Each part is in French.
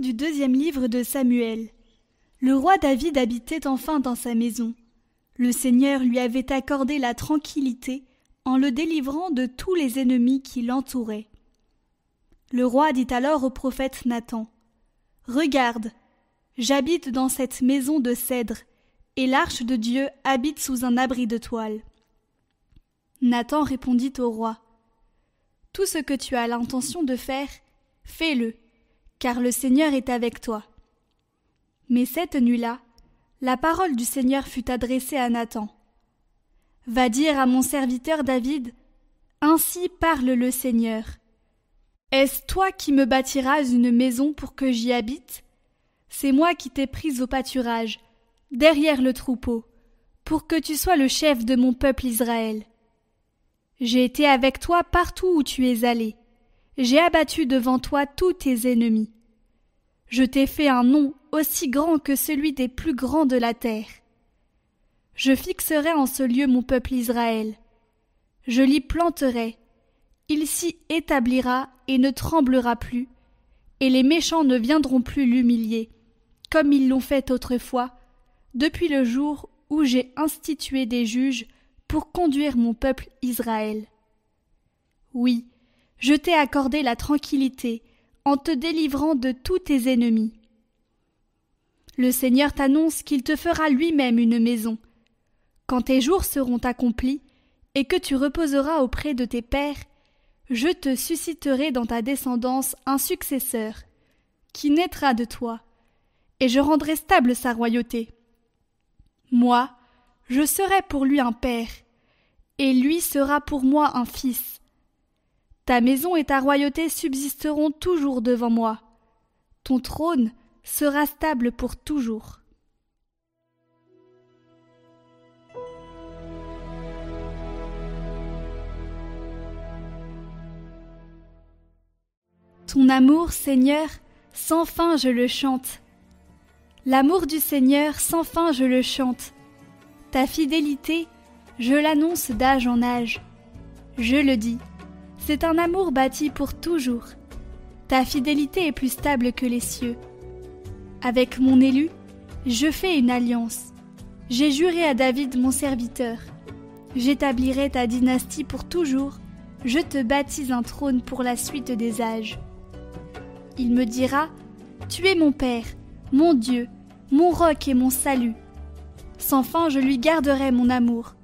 Du deuxième livre de Samuel. Le roi David habitait enfin dans sa maison. Le Seigneur lui avait accordé la tranquillité en le délivrant de tous les ennemis qui l'entouraient. Le roi dit alors au prophète Nathan Regarde, j'habite dans cette maison de cèdre, et l'arche de Dieu habite sous un abri de toile. Nathan répondit au roi Tout ce que tu as l'intention de faire, fais-le, car le Seigneur est avec toi. Mais cette nuit-là, la parole du Seigneur fut adressée à Nathan. Va dire à mon serviteur David Ainsi parle le Seigneur. Est-ce toi qui me bâtiras une maison pour que j'y habite? C'est moi qui t'ai prise au pâturage, derrière le troupeau, pour que tu sois le chef de mon peuple Israël. J'ai été avec toi partout où tu es allé. J'ai abattu devant toi tous tes ennemis. Je t'ai fait un nom aussi grand que celui des plus grands de la terre. Je fixerai en ce lieu mon peuple Israël. Je l'y planterai. Il s'y établira et ne tremblera plus, et les méchants ne viendront plus l'humilier, comme ils l'ont fait autrefois, depuis le jour où j'ai institué des juges pour conduire mon peuple Israël. Oui, je t'ai accordé la tranquillité en te délivrant de tous tes ennemis. Le Seigneur t'annonce qu'il te fera lui-même une maison. Quand tes jours seront accomplis, et que tu reposeras auprès de tes pères, je te susciterai dans ta descendance un successeur, qui naîtra de toi, et je rendrai stable sa royauté. Moi, je serai pour lui un père, et lui sera pour moi un fils. Ta maison et ta royauté subsisteront toujours devant moi. Ton trône sera stable pour toujours. Ton amour, Seigneur, sans fin je le chante. L'amour du Seigneur, sans fin je le chante. Ta fidélité, je l'annonce d'âge en âge. Je le dis, c'est un amour bâti pour toujours. Ta fidélité est plus stable que les cieux. Avec mon élu, je fais une alliance. J'ai juré à David mon serviteur. J'établirai ta dynastie pour toujours. Je te bâtis un trône pour la suite des âges. Il me dira Tu es mon Père, mon Dieu, mon roc et mon salut. Sans fin, je lui garderai mon amour.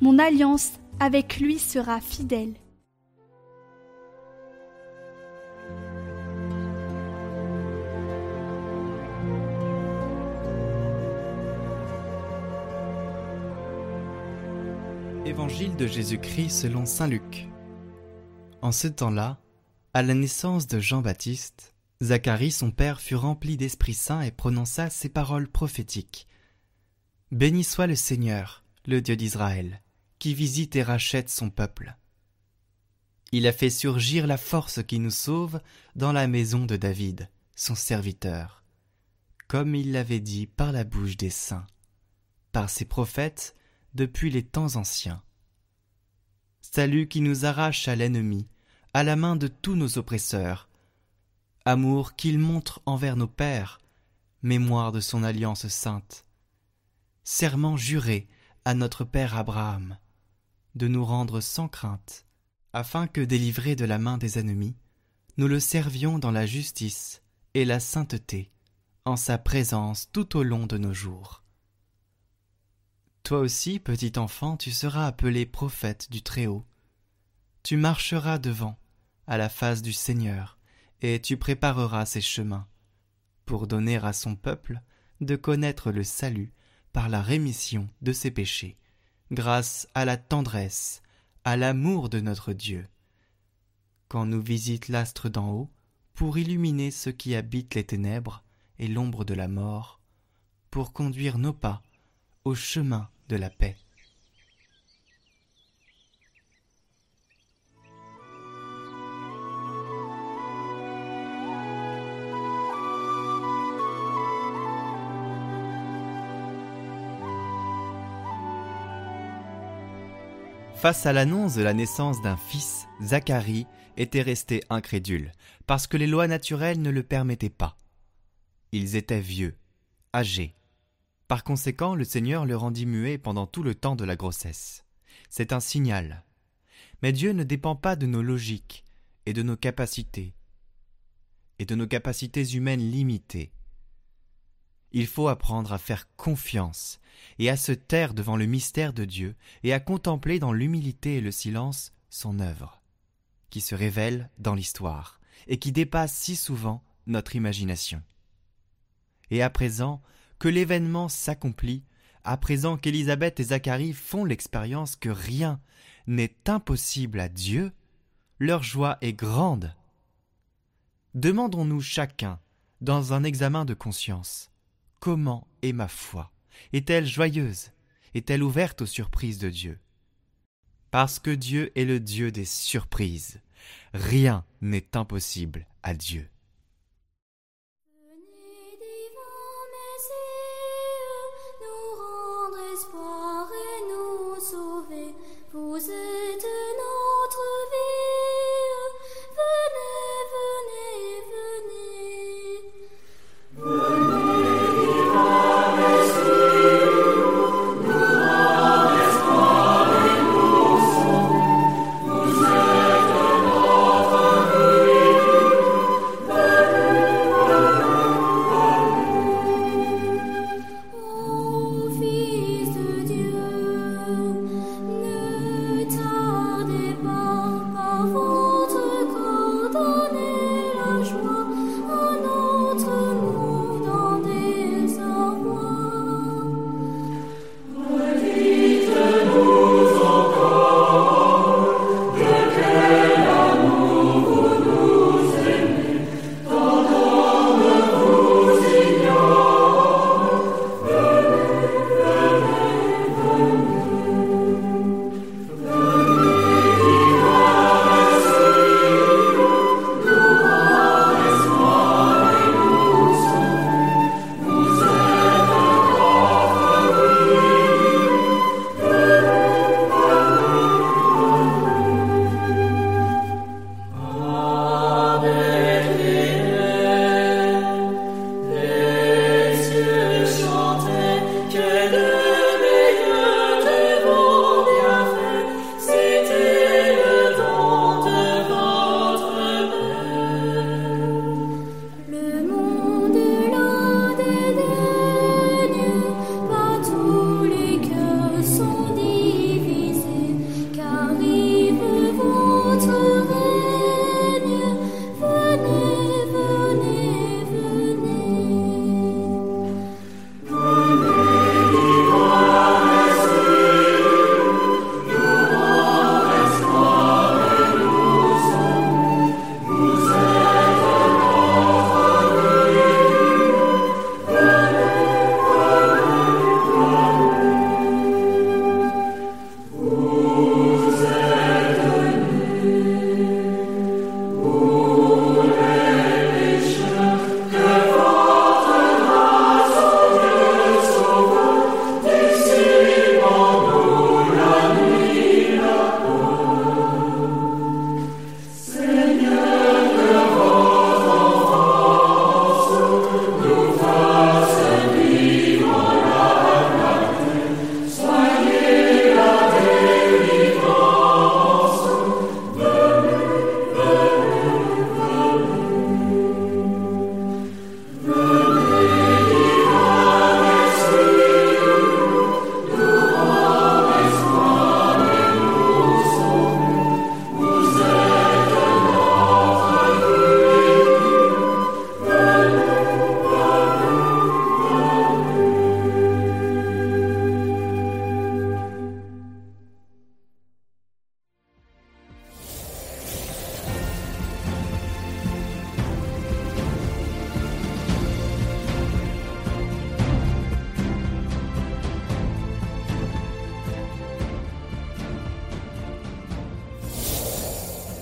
Mon alliance avec lui sera fidèle. Évangile de Jésus-Christ selon Saint Luc. En ce temps-là, à la naissance de Jean-Baptiste, Zacharie son père fut rempli d'Esprit Saint et prononça ces paroles prophétiques. Béni soit le Seigneur, le Dieu d'Israël, qui visite et rachète son peuple. Il a fait surgir la force qui nous sauve dans la maison de David, son serviteur, comme il l'avait dit par la bouche des saints, par ses prophètes depuis les temps anciens. Salut qui nous arrache à l'ennemi, à la main de tous nos oppresseurs. Amour qu'il montre envers nos pères, mémoire de son alliance sainte. Serment juré à notre Père Abraham, de nous rendre sans crainte, afin que, délivrés de la main des ennemis, nous le servions dans la justice et la sainteté, en sa présence tout au long de nos jours. Toi aussi, petit enfant, tu seras appelé prophète du Très-Haut. Tu marcheras devant, à la face du Seigneur, et tu prépareras ses chemins, pour donner à son peuple de connaître le salut par la rémission de ses péchés, grâce à la tendresse, à l'amour de notre Dieu. Quand nous visite l'astre d'en haut, pour illuminer ceux qui habitent les ténèbres et l'ombre de la mort, pour conduire nos pas au chemin de la paix. Face à l'annonce de la naissance d'un fils, Zacharie était resté incrédule, parce que les lois naturelles ne le permettaient pas. Ils étaient vieux, âgés. Par conséquent, le Seigneur le rendit muet pendant tout le temps de la grossesse. C'est un signal. Mais Dieu ne dépend pas de nos logiques et de nos capacités, et de nos capacités humaines limitées. Il faut apprendre à faire confiance et à se taire devant le mystère de Dieu et à contempler dans l'humilité et le silence son œuvre, qui se révèle dans l'histoire et qui dépasse si souvent notre imagination. Et à présent que l'événement s'accomplit, à présent qu'Élisabeth et Zacharie font l'expérience que rien n'est impossible à Dieu, leur joie est grande. Demandons-nous chacun, dans un examen de conscience, comment est ma foi? Est-elle joyeuse? Est-elle ouverte aux surprises de Dieu? Parce que Dieu est le Dieu des surprises. Rien n'est impossible à Dieu.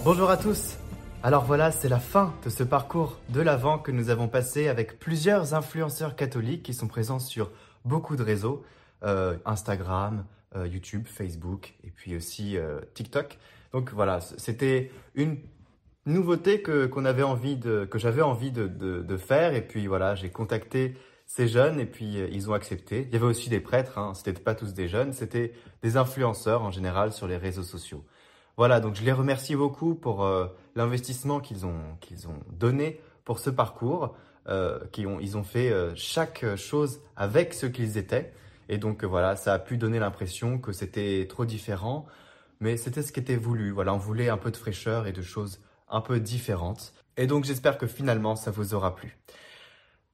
Bonjour à tous Alors voilà, c'est la fin de ce parcours de l'Avent que nous avons passé avec plusieurs influenceurs catholiques qui sont présents sur beaucoup de réseaux. Instagram, YouTube, Facebook et puis aussi TikTok. Donc voilà, c'était une nouveauté que qu'on avait envie de que j'avais envie de, de, faire et puis voilà j'ai contacté ces jeunes et puis euh, ils ont accepté. Il y avait aussi des prêtres, hein, c'était pas tous des jeunes, c'était des influenceurs en général sur les réseaux sociaux. Voilà, donc je les remercie beaucoup pour euh, l'investissement qu'ils ont ont donné pour ce parcours, euh, ont ils ont fait euh, chaque chose avec ce qu'ils étaient et donc voilà, ça a pu donner l'impression que c'était trop différent, mais c'était ce qui était voulu. Voilà, on voulait un peu de fraîcheur et de choses un peu différentes. Et donc j'espère que finalement ça vous aura plu.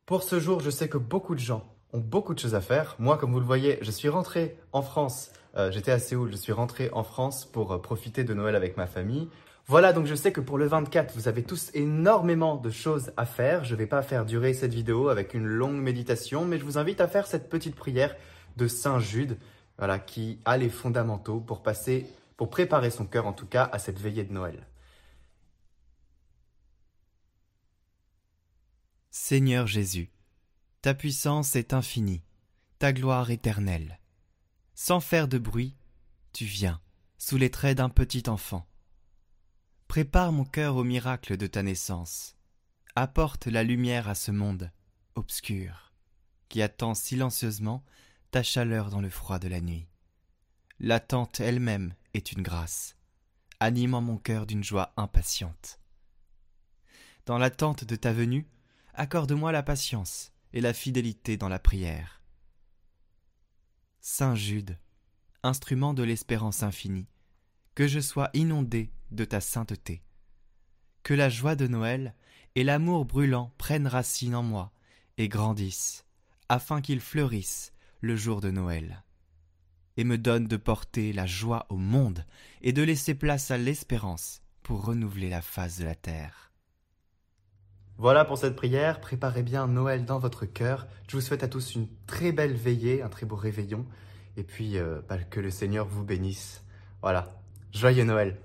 Pour ce jour, je sais que beaucoup de gens ont beaucoup de choses à faire. Moi, comme vous le voyez, je suis rentré en France. Euh, j'étais à Séoul, je suis rentré en France pour euh, profiter de Noël avec ma famille. Voilà, donc je sais que pour le 24, vous avez tous énormément de choses à faire. Je ne vais pas faire durer cette vidéo avec une longue méditation, mais je vous invite à faire cette petite prière de Saint Jude, voilà, qui a les fondamentaux pour passer, pour préparer son cœur en tout cas à cette veillée de Noël. Seigneur Jésus, ta puissance est infinie, ta gloire éternelle. Sans faire de bruit, tu viens, sous les traits d'un petit enfant. Prépare mon cœur au miracle de ta naissance. Apporte la lumière à ce monde obscur, qui attend silencieusement ta chaleur dans le froid de la nuit. L'attente elle-même est une grâce, animant mon cœur d'une joie impatiente. Dans l'attente de ta venue, accorde-moi la patience et la fidélité dans la prière. Saint Jude, instrument de l'espérance infinie, que je sois inondé de ta sainteté. Que la joie de Noël et l'amour brûlant prennent racine en moi et grandissent, afin qu'ils fleurissent le jour de Noël. Et me donne de porter la joie au monde et de laisser place à l'espérance pour renouveler la face de la terre. Voilà pour cette prière, préparez bien Noël dans votre cœur. Je vous souhaite à tous une très belle veillée, un très beau réveillon, et puis euh, bah, que le Seigneur vous bénisse. Voilà, joyeux Noël